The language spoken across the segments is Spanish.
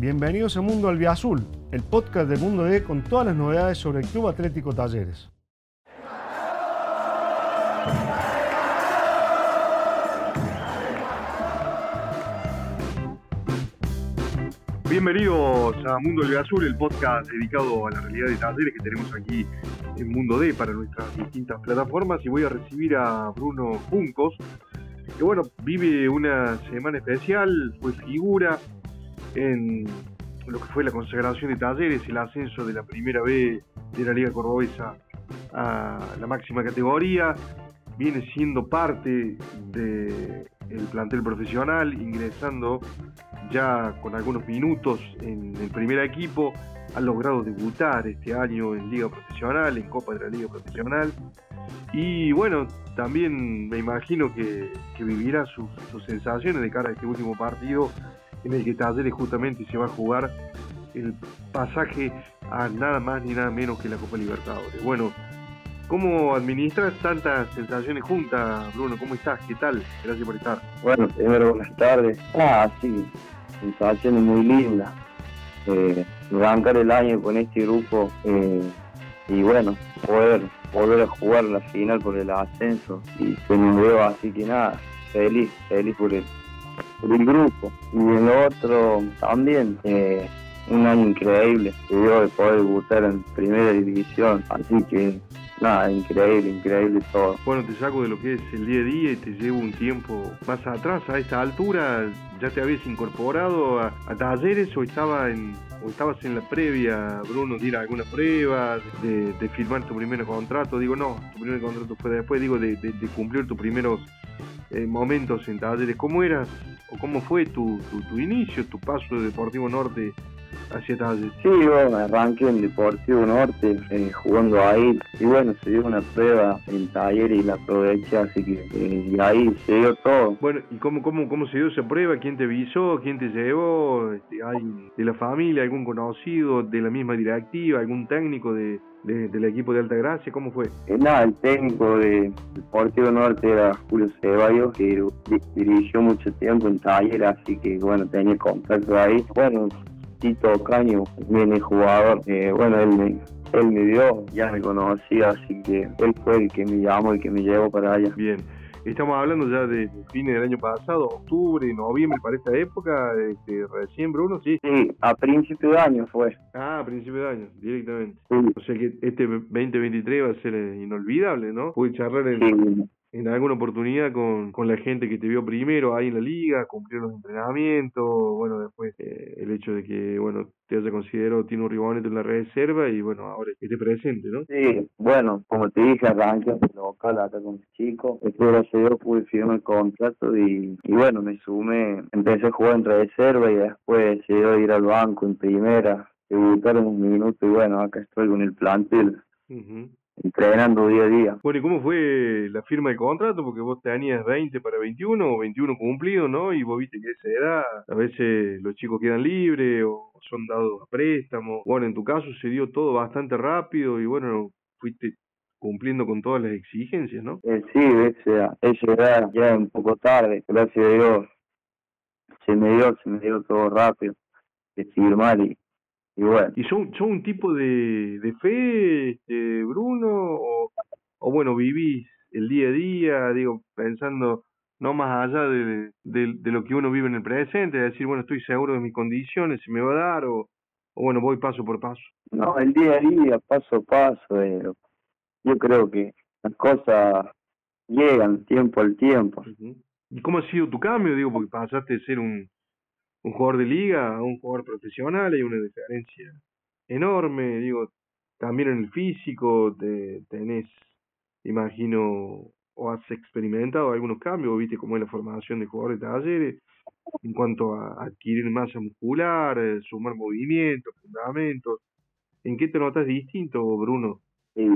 Bienvenidos a Mundo Albiazul, el podcast de Mundo D con todas las novedades sobre el Club Atlético Talleres. Bienvenidos a Mundo Albiazul, el podcast dedicado a la realidad de talleres que tenemos aquí en Mundo D para nuestras distintas plataformas. Y voy a recibir a Bruno Juncos, que bueno, vive una semana especial, fue figura en lo que fue la consagración de Talleres, el ascenso de la primera B de la Liga Cordobesa a la máxima categoría, viene siendo parte del plantel profesional, ingresando ya con algunos minutos en el primer equipo, ha logrado debutar este año en Liga Profesional, en Copa de la Liga Profesional, y bueno, también me imagino que, vivirá sus, sus sensaciones de cara a este último partido en el que Talleres justamente se va a jugar el pasaje a nada más ni nada menos que la Copa Libertadores. Bueno, ¿cómo administras tantas sensaciones juntas, Bruno? ¿Cómo estás? ¿Qué tal? Gracias por estar. Bueno, primero buenas tardes. Ah, sí, sensaciones muy lindas. Eh, arrancar el año con este grupo eh, y bueno, poder volver a jugar la final por el ascenso y se me veo así que nada, feliz, feliz por el, por el grupo. Y el otro también, eh, un año increíble, que dio de poder debutar en primera división, así que nada, increíble, increíble todo. Bueno, te saco de lo que es el día a día y te llevo un tiempo más atrás, a esta altura, ¿ya te habías incorporado a, talleres o estaba en o estabas en la previa, Bruno, de ir a alguna prueba, de, firmar tu primer contrato? Digo, no, tu primer contrato fue después, digo, de, cumplir tus primeros eh, momentos en talleres. ¿Cómo eras o cómo fue tu, tu, tu inicio, tu paso de Deportivo Norte hacia Talleres? Sí, bueno, arranqué en Deportivo Norte, eh, jugando ahí, y bueno, se dio una prueba en Talleres y la aproveché, así que eh, y ahí se dio todo. Bueno, ¿y cómo, cómo, cómo se dio esa prueba? ¿Quién te visó? ¿Quién te llevó? Este, ¿Hay de la familia, algún conocido, de la misma directiva, algún técnico de, del equipo de Altagracia? ¿Cómo fue? Eh, nada, el técnico de Deportivo Norte era Julio Ceballos, que dirigió mucho tiempo en Talleres, así que bueno, tenía contacto ahí. Bueno, Tito Caño, viene jugador, eh, bueno, él me, él me vio, ya me conocía, así que él fue el que me llamó y que me llevó para allá. Bien. Estamos hablando ya de fines del año pasado, octubre, noviembre, para esta época, este, recién, Bruno, ¿sí? Sí, a principio de año fue. Ah, a principio de año, directamente. O sea que este 2023 va a ser inolvidable, ¿no? Pude charlar en, en alguna oportunidad con, con la gente que te vio primero ahí en la liga, cumplir los entrenamientos, bueno, después eh, el hecho de que, bueno, te haya considerado tiene un Riboneto en la reserva y, bueno, ahora esté presente, ¿no? Sí, bueno, como te dije, arranqué local acá con mis chicos, después gracias a Dios pude firmar el contrato y, y, bueno, me sumé, empecé a jugar en reserva y después se dio a ir al banco en primera, debutar en un minuto y bueno, acá estoy con el plantel entrenando día a día. Bueno, ¿y cómo fue la firma del contrato? Porque vos tenías 20 para 21 o 21 cumplido, ¿no? Y vos viste que esa edad, a veces los chicos quedan libres o son dados a préstamo. Bueno, en tu caso se dio todo bastante rápido y bueno, fuiste cumpliendo con todas las exigencias, ¿no? Eh, sí, esa, esa edad ya un poco tarde, gracias a Dios se me dio, se me dio todo rápido de firmar y y bueno. ¿Y son, son un tipo de, de fe, este, Bruno? O, o bueno, vivís el día a día, digo, pensando no más allá de, de, lo que uno vive en el presente, es decir, bueno, estoy seguro de mis condiciones, se me va a dar, o, o bueno, voy paso por paso. No, el día a día, paso a paso, eh, yo creo que las cosas llegan tiempo al tiempo. ¿Y cómo ha sido tu cambio? Digo, porque pasaste de ser un, un jugador de liga a un jugador profesional, hay una diferencia enorme, digo, también en el físico te, tenés, imagino, o has experimentado algunos cambios, viste cómo es la formación de jugadores de talleres, en cuanto a adquirir masa muscular, eh, sumar movimientos, fundamentos. ¿En qué te notas distinto, Bruno? Y,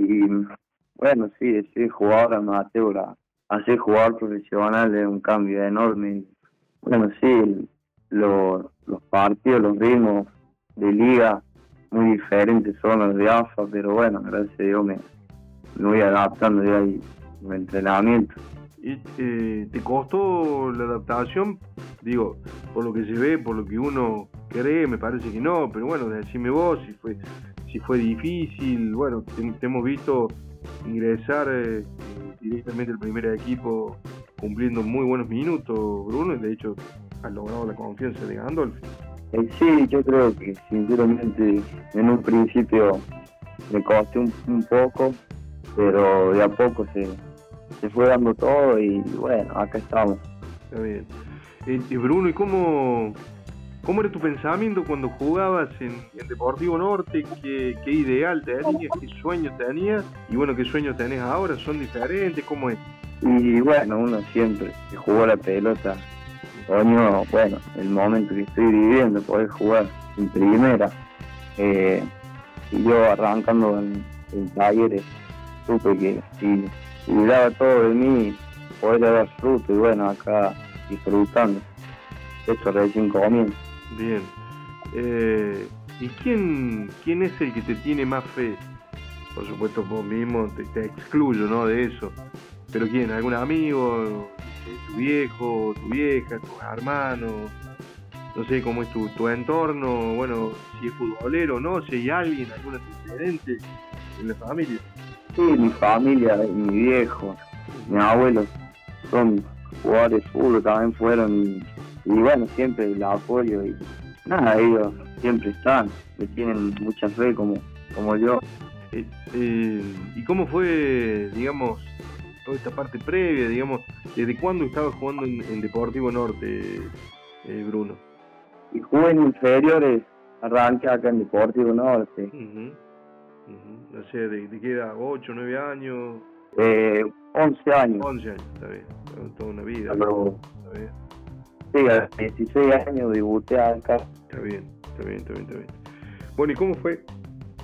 bueno, sí, de ser jugador amateur a, ser jugador profesional es un cambio enorme. Bueno, sí, los, partidos, los ritmos de liga muy diferentes son los de AFA, pero bueno, gracias a Dios me, voy adaptando ya ahí el entrenamiento. ¿Y eh, te costó la adaptación? Digo, por lo que se ve, por lo que uno querés, me parece que no, pero bueno, decime vos si fue, si fue difícil, bueno, te, hemos visto ingresar eh, directamente al primer equipo cumpliendo muy buenos minutos, Bruno, y de hecho logrado la confianza de Gandolf. Eh, sí, yo creo que sinceramente en un principio me costé un, poco, pero de a poco se, se fue dando todo y bueno, acá estamos. Está bien. Y Bruno, ¿y cómo, cómo era tu pensamiento cuando jugabas en, Deportivo Norte? ¿Qué, ¿Qué, ideal tenías? ¿Qué sueño tenías? Y bueno, ¿qué sueños tenés ahora? ¿Son diferentes? ¿Cómo es? Y bueno, uno siempre que jugó la pelota, coño, bueno, el momento que estoy viviendo, poder jugar en primera. Eh, y yo arrancando en, talleres, supe que si, si daba todo de mí, poder dar fruto. Y bueno, acá disfrutando. Esto recién comienza. Bien. Eh, ¿Y quién, quién es el que te tiene más fe? Por supuesto, vos mismo te, excluyo ¿no? de eso. Pero ¿quién? ¿Algún amigo? ¿Tu viejo? ¿Tu vieja? ¿Tus hermanos? No sé cómo es tu, tu entorno. Bueno, si es futbolero o no, si hay alguien, algún antecedente en la familia. Sí, mi familia, mi viejo, mi abuelo son jugadores de fútbol también fueron y, bueno, siempre el apoyo y nada, ellos siempre están, me tienen mucha fe como, como yo. Eh, eh, ¿Y cómo fue, digamos, toda esta parte previa, digamos, desde cuándo estabas jugando en, Deportivo Norte, eh, Bruno? Y jugué en inferiores, arranqué acá en Deportivo Norte. No sé, ¿de, de qué edad? ¿8, 9 años? Eh, 11 años. 11 años, está bien, toda una vida. está bien. Sí, a 16 años debuté acá. Está bien, está bien, está bien, está bien. Bueno, ¿y cómo fue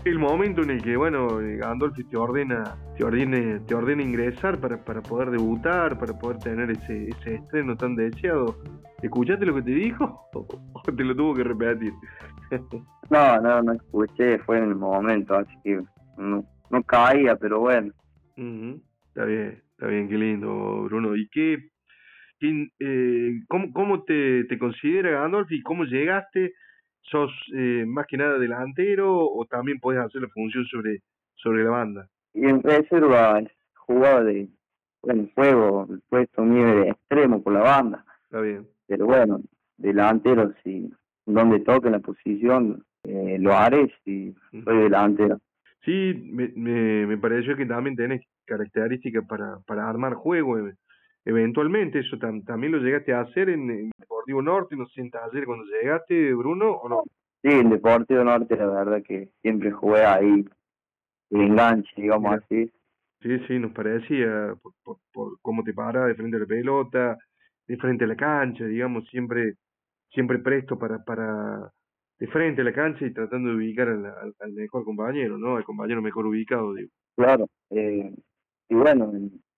el momento en el que, bueno, Gandolfi te ordena, te ordene, te ordena ingresar para, para poder debutar, para poder tener ese, ese estreno tan deseado? ¿Escuchaste lo que te dijo o te lo tuvo que repetir? no, no, no escuché, fue en el momento, así que no, no caía, pero bueno. Está bien, está bien, qué lindo, Bruno. ¿Y qué, eh, cómo, cómo te, te considera Gandolf y cómo llegaste? ¿Sos eh, más que nada delantero o también puedes hacer la función sobre, sobre la banda? Y en reserva jugaba de, bueno, juego, el puesto mío de extremo por la banda. Está bien. Pero bueno, delantero, si donde toque la posición, eh, lo haré si soy delantero. Sí, me, me, me pareció que también tenés características para, para armar juego eh, eventualmente. ¿Eso también lo llegaste a hacer en, Deportivo Norte? ¿No sé, en cuando llegaste, Bruno, o no? Sí, en Deportivo Norte la verdad que siempre jugué ahí el enganche, digamos así. Sí, sí, nos parecía por, por, por cómo te paras de frente a la pelota, de frente a la cancha, digamos, siempre siempre presto para para de frente a la cancha y tratando de ubicar al, al, mejor compañero, ¿no? Al compañero mejor ubicado, digo. Claro, eh, y bueno,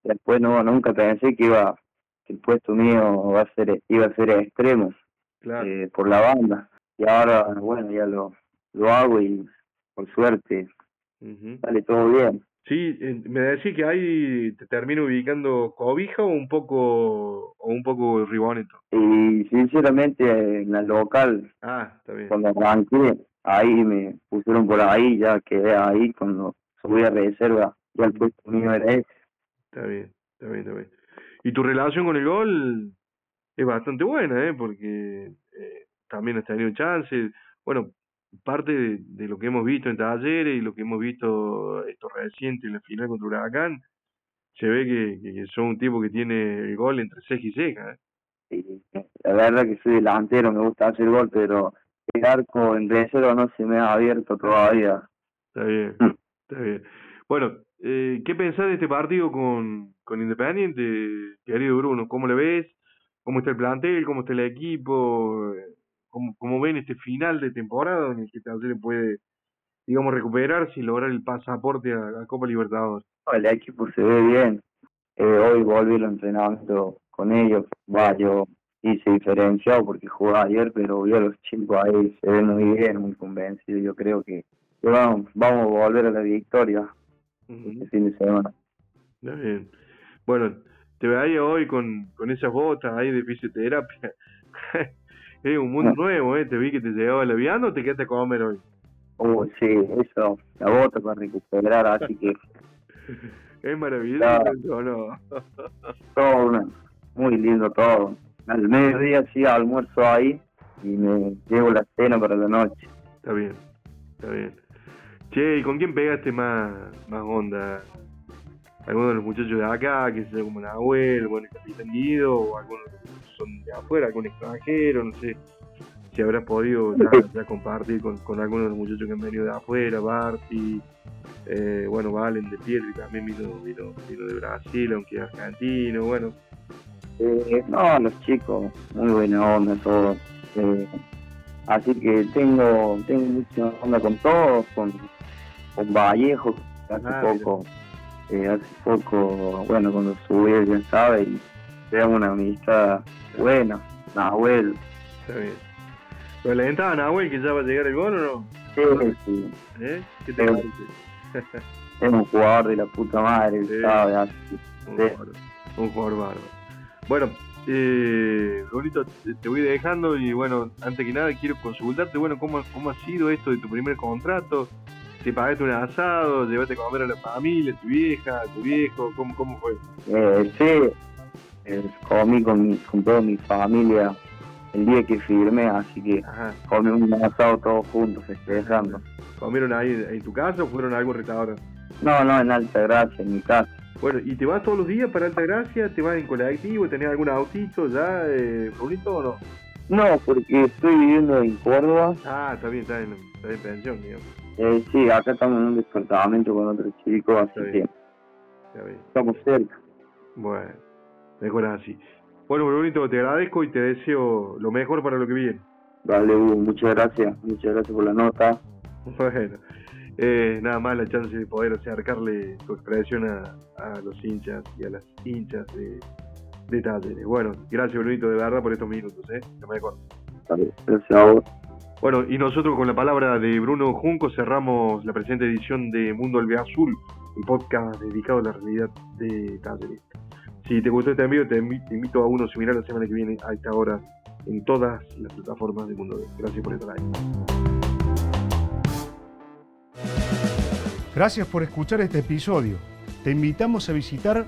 después no nunca pensé que iba que el puesto mío va a ser iba a ser extremo eh, por la banda. Y ahora bueno ya lo lo hago y por suerte sale todo bien. Sí me decís que ahí te termino ubicando cobija o un poco o un poco riboneto y sinceramente en la local ah está bien. cuando arranqué ahí me pusieron por ahí ya quedé ahí cuando subí a reserva ya el puesto mío era ese está bien está bien está bien y tu relación con el gol es bastante buena, ¿eh? Porque eh, también has tenido chances. Bueno, parte de, lo que hemos visto en talleres y lo que hemos visto esto reciente en la final contra Huracán, se ve que, que, son un tipo que tiene el gol entre ceja y ceja. ¿eh? Sí, la verdad que soy delantero, me gusta hacer gol, pero el arco en reserva no se me ha abierto todavía. Está bien, mm. está bien. Bueno, eh, ¿qué pensás de este partido con, con Independiente, querido Bruno? ¿Cómo le ves? ¿Cómo está el plantel? ¿Cómo está el equipo? ¿Cómo, cómo ven este final de temporada en el que le puede, digamos, recuperarse y lograr el pasaporte a, Copa Libertadores? El equipo se ve bien. Eh, hoy volví al entrenamiento con ellos. Va, yo hice diferenciado porque jugué ayer, pero vi a los chicos ahí, se ven muy bien, muy convencidos. Yo creo que, vamos, vamos a volver a la victoria este fin de semana. bien. Bueno, te veo hoy con, con esas botas ahí de fisioterapia. Es un mundo nuevo, ¿eh? Te vi que te llegaba el avión o te quedaste a comer hoy. Oh, sí, eso, la bota para recuperar, así que... es maravilloso, ¿no? todo una, muy lindo todo. Al mediodía sí almuerzo ahí y me llevo la cena para la noche. Está bien, está bien. Che, ¿y con quién pegaste más, más onda? ¿Alguno de los muchachos de acá, que sea como Nahuel, bueno, el Capitán Guido, o algunos son de afuera, algún extranjero, no sé si habrás podido ya, compartir con, con, algunos de los muchachos que han venido de afuera, Barty, eh, bueno, Valen de Pietri también vino, vino, vino de Brasil, aunque es argentino, bueno. Eh, no, los chicos, muy buena onda todos. Eh, así que tengo, tengo mucha onda con todos, con con Vallejo, hace ah, poco, eh, hace poco, bueno, cuando subí, ya sabe, y creamos una amistad buena, Nahuel. Está bien. ¿Pero le a Nahuel que ya va a llegar el gol o no? Sí, sí. ¿Eh? ¿Qué te parece? es un jugador de la puta madre, sabe, así. Un, jugador, un jugador bárbaro. Bueno, eh, Rolito, te voy dejando y bueno, antes que nada quiero consultarte, bueno, ¿cómo, cómo ha sido esto de tu primer contrato? Te pagaste un asado, llevaste a comer a la familia, tu vieja, tu viejo, ¿cómo, cómo fue? Eh, sí, eh, comí con, mi, con toda mi familia el día que firmé, así que comí un asado todos juntos, festejando. ¿Comieron ahí en tu casa o fueron a algún restaurante? No, no, en Alta Gracia, en mi casa. Bueno, ¿y te vas todos los días para Alta Gracia? ¿Te vas en colectivo? ¿Tenés algún autito ya, eh, bonito o no? No, porque estoy viviendo en Córdoba. Ah, está bien, está en, está en pensión, digamos. Eh, sí, acá estamos en un departamento con otro chico, así que estamos cerca. Bueno, mejor así. Bueno, bonito, te agradezco y te deseo lo mejor para lo que viene. Vale, Hugo, muchas gracias, muchas gracias por la nota. Bueno, eh, nada más la chance de poder acercarle tu expresión a, a los hinchas y a las hinchas de, de Talleres. Bueno, gracias, bonito, de verdad, por estos minutos, ¿eh? Lo mejor. Vale, gracias a vos. Bueno, y nosotros con la palabra de Bruno Junco cerramos la presente edición de Mundo Azul, un podcast dedicado a la realidad de Talleres. Si te gustó este envío, te invito a uno similar la semana que viene a esta hora en todas las plataformas de Mundo. Gracias por estar ahí. Gracias por escuchar este episodio. Te invitamos a visitar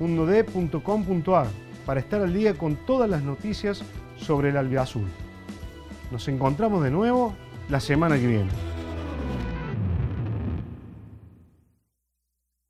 mundod.com.ar para estar al día con todas las noticias sobre el albiazul. Nos encontramos de nuevo la semana que viene.